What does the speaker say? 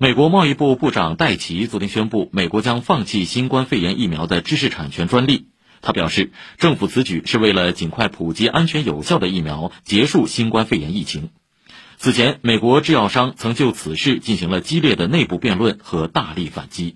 美国贸易部部长戴奇昨天宣布美国将放弃新冠肺炎疫苗的知识产权专利。他表示政府此举是为了尽快普及安全有效的疫苗结束新冠肺炎疫情。此前美国制药商曾就此事进行了激烈的内部辩论和大力反击。